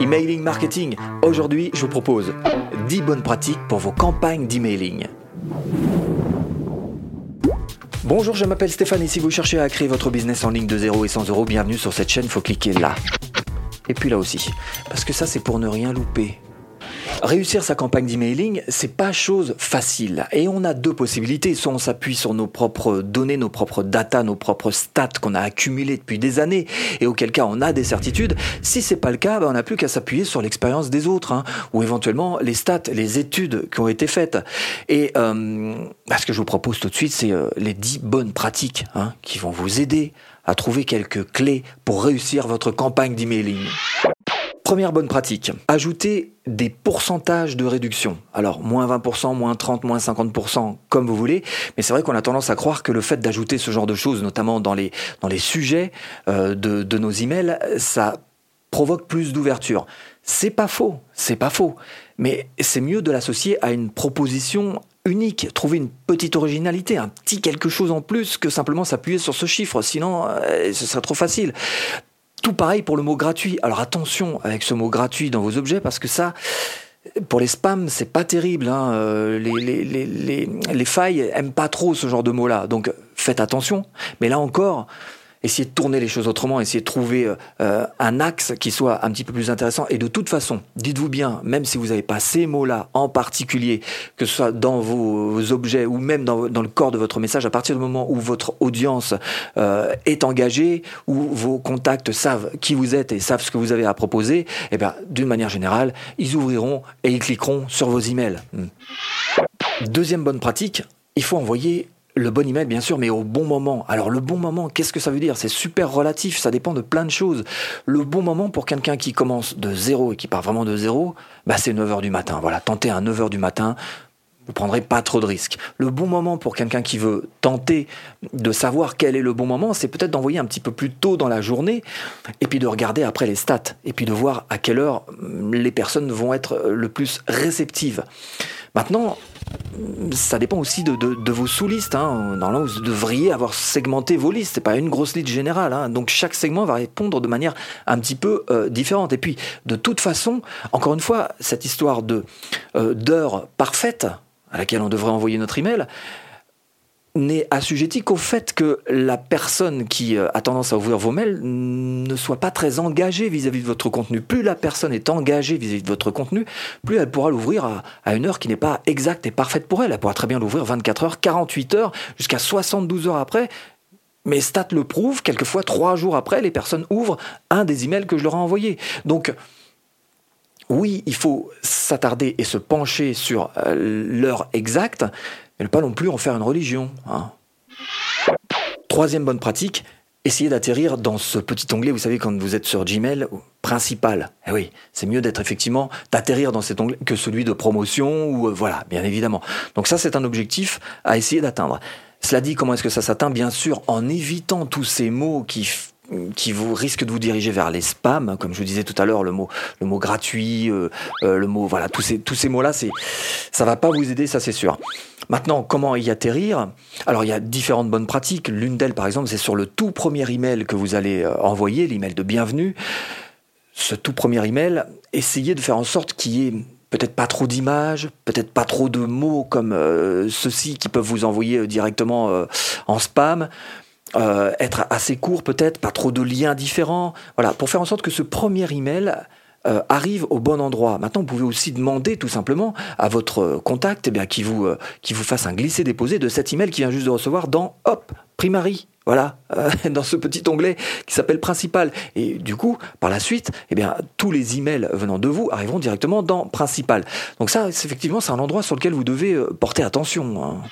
Emailing marketing. Aujourd'hui, je vous propose 10 bonnes pratiques pour vos campagnes d'emailing. Bonjour, je m'appelle Stéphane et si vous cherchez à créer votre business en ligne de 0 et 100 euros, bienvenue sur cette chaîne, faut cliquer là. Et puis là aussi, parce que ça c'est pour ne rien louper. Réussir sa campagne d'emailing, c'est pas chose facile. Et on a deux possibilités. Soit on s'appuie sur nos propres données, nos propres data, nos propres stats qu'on a accumulés depuis des années, et auquel cas on a des certitudes. Si c'est pas le cas, ben, on n'a plus qu'à s'appuyer sur l'expérience des autres, hein, ou éventuellement les stats, les études qui ont été faites. Et euh, ce que je vous propose tout de suite, c'est euh, les 10 bonnes pratiques hein, qui vont vous aider à trouver quelques clés pour réussir votre campagne d'emailing. Première bonne pratique, ajouter des pourcentages de réduction. Alors, moins 20%, moins 30%, moins 50%, comme vous voulez. Mais c'est vrai qu'on a tendance à croire que le fait d'ajouter ce genre de choses, notamment dans les, dans les sujets euh, de, de nos emails, ça provoque plus d'ouverture. C'est pas faux, c'est pas faux. Mais c'est mieux de l'associer à une proposition unique, trouver une petite originalité, un petit quelque chose en plus que simplement s'appuyer sur ce chiffre, sinon euh, ce serait trop facile. Tout pareil pour le mot gratuit. Alors attention avec ce mot gratuit dans vos objets parce que ça, pour les spams, c'est pas terrible. Hein. Euh, les, les, les, les, failles aiment pas trop ce genre de mot-là. Donc faites attention. Mais là encore, essayer de tourner les choses autrement, essayer de trouver euh, euh, un axe qui soit un petit peu plus intéressant. Et de toute façon, dites-vous bien, même si vous n'avez pas ces mots-là en particulier, que ce soit dans vos, objets ou même dans, le corps de votre message, à partir du moment où votre audience euh, est engagée, où vos contacts savent qui vous êtes et savent ce que vous avez à proposer, eh bien, d'une manière générale, ils ouvriront et ils cliqueront sur vos emails. Hmm. Deuxième bonne pratique, il faut envoyer le bon email, bien sûr, mais au bon moment. Alors, le bon moment, qu'est-ce que ça veut dire? C'est super relatif, ça dépend de plein de choses. Le bon moment pour quelqu'un qui commence de zéro et qui part vraiment de zéro, bah, c'est 9h du matin. Voilà, tentez à 9h du matin, vous prendrez pas trop de risques. Le bon moment pour quelqu'un qui veut tenter de savoir quel est le bon moment, c'est peut-être d'envoyer un petit peu plus tôt dans la journée et puis de regarder après les stats et puis de voir à quelle heure les personnes vont être le plus réceptives. Maintenant, ça dépend aussi de, vos sous-listes. Hein. Normalement, vous devriez avoir segmenté vos listes. C'est pas une grosse liste générale. Hein. Donc chaque segment va répondre de manière un petit peu euh, différente. Et puis, de toute façon, encore une fois, cette histoire de euh, d'heure parfaite à laquelle on devrait envoyer notre email, n'est assujetti qu'au fait que la personne qui euh, a tendance à ouvrir vos mails ne soit pas très engagée vis-à-vis de votre contenu. Plus la personne est engagée vis-à-vis de votre contenu, plus elle pourra l'ouvrir à, une heure qui n'est pas exacte et parfaite pour elle. Elle pourra très bien l'ouvrir 24 heures, 48 heures, jusqu'à 72 heures après. Mais Stat le prouve, quelquefois trois jours après, les personnes ouvrent un des emails que je leur ai envoyé. Donc, oui, il faut s'attarder et se pencher sur euh, l'heure exacte, mais ne pas non plus en faire une religion. Hein. Troisième bonne pratique, essayez d'atterrir dans ce petit onglet, vous savez, quand vous êtes sur Gmail, principal. Eh oui, c'est mieux d'être effectivement, d'atterrir dans cet onglet que celui de promotion, ou euh, voilà, bien évidemment. Donc ça, c'est un objectif à essayer d'atteindre. Cela dit, comment est-ce que ça s'atteint? Bien sûr, en évitant tous ces mots qui qui vous risque de vous diriger vers les spams, comme je vous disais tout à l'heure, le mot, le mot gratuit, euh, euh, le mot, voilà, tous ces, tous ces mots-là, c'est, ça va pas vous aider, ça c'est sûr. Maintenant, comment y atterrir? Alors, il y a différentes bonnes pratiques. L'une d'elles, par exemple, c'est sur le tout premier email que vous allez euh, envoyer, l'email de bienvenue. Ce tout premier email, essayez de faire en sorte qu'il y ait peut-être pas trop d'images, peut-être pas trop de mots comme ceux-ci qui peuvent vous envoyer directement en spam. Euh, être assez court peut-être, pas trop de liens différents, voilà, pour faire en sorte que ce premier email euh, arrive au bon endroit. Maintenant, vous pouvez aussi demander tout simplement à votre contact eh bien, qui, vous, euh, qui vous fasse un glisser-déposer de cet email qui vient juste de recevoir dans Hop, Primary. Voilà, dans ce petit onglet qui s'appelle Principal. Et du coup, par la suite, eh bien, tous les emails venant de vous arriveront directement dans Principal. Donc ça, effectivement, c'est un endroit sur lequel vous devez porter attention. Hein.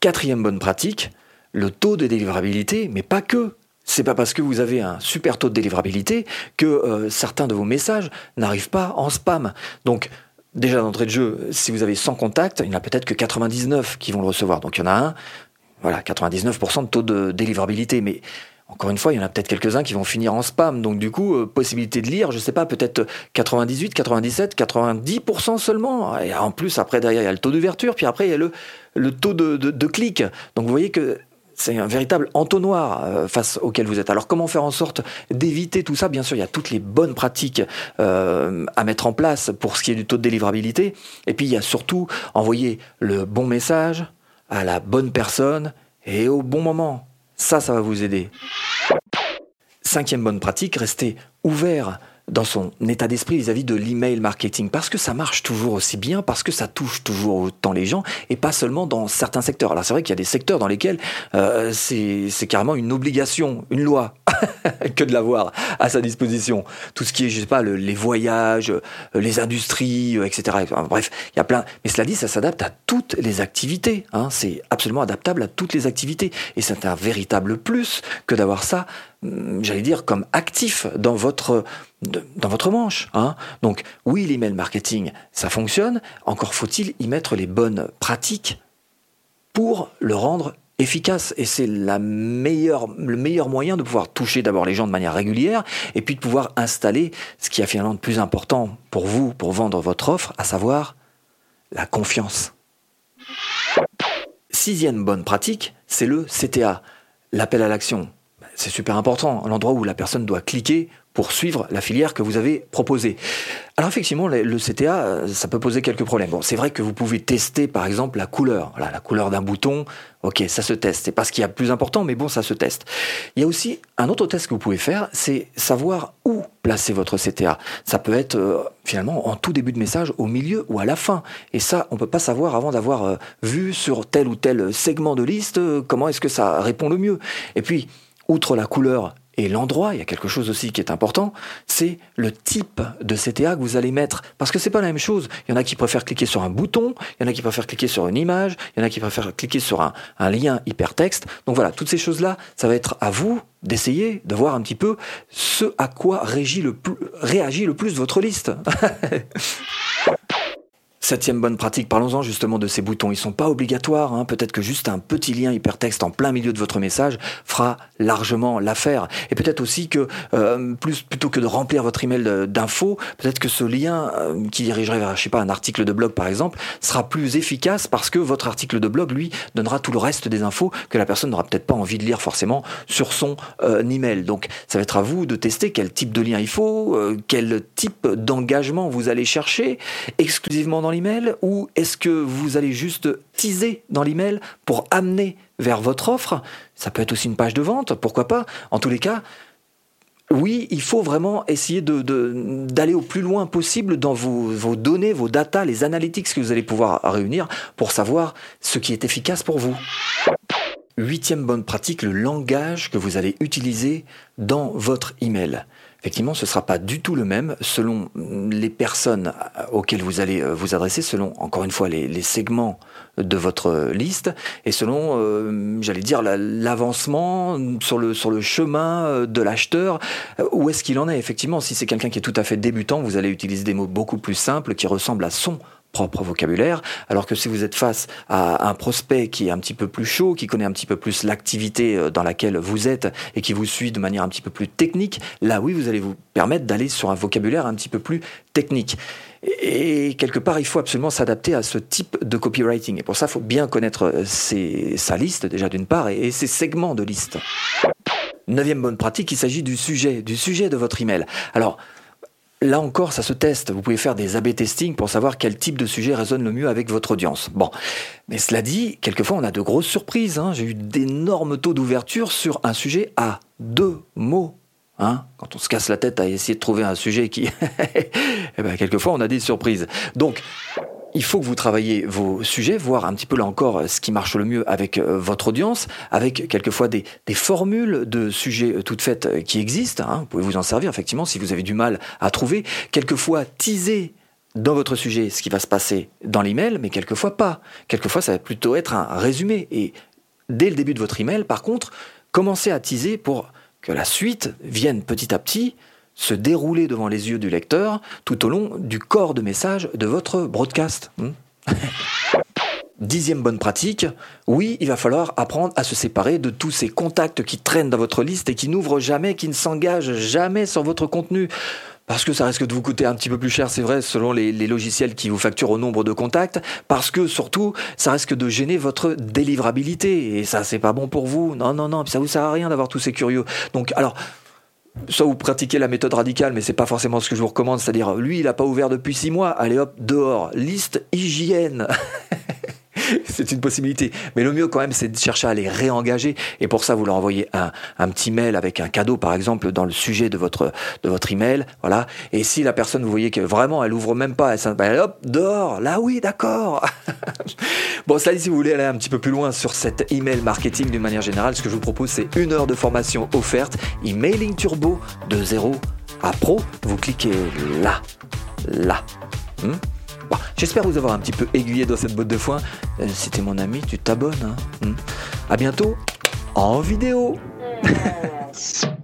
Quatrième bonne pratique, le taux de délivrabilité, mais pas que. C'est pas parce que vous avez un super taux de délivrabilité que euh, certains de vos messages n'arrivent pas en spam. Donc, déjà d'entrée de jeu, si vous avez 100 contacts, il n'y en a peut-être que 99 qui vont le recevoir. Donc, il y en a un, voilà, 99% de taux de délivrabilité. Mais encore une fois, il y en a peut-être quelques-uns qui vont finir en spam. Donc du coup, euh, possibilité de lire, je sais pas, peut-être 98, 97, 90% seulement. Et en plus, après, derrière, il y a le taux d'ouverture, puis après, il y a le, le taux de, de, de clic. Donc vous voyez que c'est un véritable entonnoir euh, face auquel vous êtes. Alors comment faire en sorte d'éviter tout ça? Bien sûr, il y a toutes les bonnes pratiques euh, à mettre en place pour ce qui est du taux de délivrabilité. Et puis il y a surtout envoyer le bon message à la bonne personne et au bon moment. Ça, ça va vous aider. Cinquième bonne pratique, restez ouvert dans son état d'esprit vis-à-vis de l'email marketing parce que ça marche toujours aussi bien, parce que ça touche toujours autant les gens et pas seulement dans certains secteurs. Alors c'est vrai qu'il y a des secteurs dans lesquels euh, c'est carrément une obligation, une loi que de l'avoir à sa disposition. Tout ce qui est, je sais pas, les voyages, euh, les industries, euh, etc. bref, il y a plein. Mais cela dit, ça s'adapte à toutes les activités. Hein. C'est absolument adaptable à toutes les activités et c'est un véritable plus que d'avoir ça j'allais dire, comme actif dans votre, dans votre manche. Hein. Donc oui, l'email marketing, ça fonctionne. Encore faut-il y mettre les bonnes pratiques pour le rendre efficace et c'est le meilleur moyen de pouvoir toucher d'abord les gens de manière régulière et puis de pouvoir installer ce qui a finalement de plus important pour vous pour vendre votre offre, à savoir la confiance. Sixième bonne pratique, c'est le CTA, l'appel à l'action. C'est super important, l'endroit où la personne doit cliquer pour suivre la filière que vous avez proposée. Alors effectivement, le CTA, euh, ça peut poser quelques problèmes. Bon, c'est vrai que vous pouvez tester par exemple la couleur. Voilà, la couleur d'un bouton, ok, ça se teste. C'est pas ce qui est plus important, mais bon, ça se teste. Il y a aussi un autre test que vous pouvez faire, c'est savoir où placer votre CTA. Ça peut être euh, finalement en tout début de message, au milieu ou à la fin. Et ça, on peut pas savoir avant d'avoir euh, vu sur tel ou tel segment de liste comment est-ce que ça répond le mieux. Et puis, outre la couleur et l'endroit, il y a quelque chose aussi qui est important, c'est le type de CTA que vous allez mettre. Parce que c'est pas la même chose. Il y en a qui préfèrent cliquer sur un bouton, il y en a qui préfèrent cliquer sur une image, il y en a qui préfèrent cliquer sur un, lien hypertexte. Donc voilà, toutes ces choses-là, ça va être à vous d'essayer de voir un petit peu ce à quoi réagit le plus votre liste. Septième bonne pratique, parlons-en justement de ces boutons. Ils sont pas obligatoires. Hein. Peut-être que juste un petit lien hypertexte en plein milieu de votre message fera largement l'affaire. Et peut-être aussi que euh, plus plutôt que de remplir votre email d'infos, peut-être que ce lien euh, qui dirigerait vers, je sais pas, un article de blog par exemple, sera plus efficace parce que votre article de blog lui donnera tout le reste des infos que la personne n'aura peut-être pas envie de lire forcément sur son euh, email. Donc ça va être à vous de tester quel type de lien il faut, quel type d'engagement vous allez chercher exclusivement dans l'email ou est-ce que vous allez juste teaser dans l'email pour amener vers votre offre? Ça peut être aussi une page de vente, pourquoi pas. En tous les cas, oui, il faut vraiment essayer d'aller de, au plus loin possible dans vos, vos, données, vos datas, les analytics que vous allez pouvoir réunir pour savoir ce qui est efficace pour vous. Huitième bonne pratique, le langage que vous allez utiliser dans votre email effectivement, ce ne sera pas du tout le même selon les personnes auxquelles vous allez euh, vous adresser, selon, encore une fois, les, segments de votre liste, et selon, euh, j'allais dire, l'avancement sur le, sur le chemin euh, de l'acheteur, où est-ce qu'il en est, effectivement. Si c'est quelqu'un qui est tout à fait débutant, vous allez utiliser des mots beaucoup plus simples qui ressemblent à son propre vocabulaire, alors que si vous êtes face à un prospect qui est un petit peu plus chaud, qui connaît un petit peu plus l'activité euh, dans laquelle vous êtes et qui vous suit de manière un petit peu plus technique, là oui, vous allez vous permettre d'aller sur un vocabulaire un petit peu plus technique. Et quelque part, il faut absolument s'adapter à ce type de copywriting. Et pour ça, il faut bien connaître euh, sa liste déjà d'une part et ses segments de liste. Neuvième bonne pratique, il s'agit du sujet, du sujet de votre email. Alors, Là encore, ça se teste. Vous pouvez faire des A-B testing pour savoir quel type de sujet résonne le mieux avec votre audience. Bon, mais cela dit, quelquefois on a de grosses surprises. Hein. J'ai eu d'énormes taux d'ouverture sur un sujet à deux mots. Hein Quand on se casse la tête à essayer de trouver un sujet qui... eh ben, quelquefois on a des surprises. Donc, il faut que vous travaillez vos sujets, voir un petit peu là encore ce qui marche le mieux avec euh, votre audience, avec quelquefois des, formules de sujets euh, toutes faites euh, qui existent. Hein. Vous pouvez vous en servir effectivement si vous avez du mal à trouver. Quelquefois teaser dans votre sujet ce qui va se passer dans l'email, mais quelquefois pas. Quelquefois ça va plutôt être un résumé. Et dès le début de votre email, par contre, commencez à teaser pour que la suite vienne petit à petit se dérouler devant les yeux du lecteur tout au long du corps de message de votre broadcast. Hmm? Dixième bonne pratique, oui, il va falloir apprendre à se séparer de tous ces contacts qui traînent dans votre liste et qui n'ouvrent jamais, qui ne s'engagent jamais sur votre contenu. parce que ça risque de vous coûter un petit peu plus cher, c'est vrai, selon les, logiciels qui vous facturent au nombre de contacts, parce que surtout, ça risque de gêner votre délivrabilité, et ça, c'est pas bon pour vous. Non, non, non, ça vous sert à rien d'avoir tous ces curieux. Donc, alors, soit vous pratiquez la méthode radicale, mais c'est pas forcément ce que je vous recommande, c'est-à-dire, lui, il a pas ouvert depuis six mois, allez hop, dehors, liste hygiène. c'est une possibilité. Mais le mieux quand même, c'est de chercher à les réengager. Et pour ça, vous leur envoyez un, petit mail avec un cadeau, par exemple, dans le sujet de votre, de votre email. Voilà. Et si la personne, vous voyez que vraiment, elle ouvre même pas, elle, ben, hop, dehors. Là, oui, d'accord. bon, ça, si vous voulez aller un petit peu plus loin sur cet email marketing d'une manière générale, ce que je vous propose, c'est une heure de formation offerte, emailing turbo de 0 à pro. Vous cliquez là, là. Hmm? J'espère vous avoir un petit peu aiguillé dans cette botte de foin. Euh, si t'es mon ami, tu t'abonnes. Hein. Hmm. À bientôt en vidéo.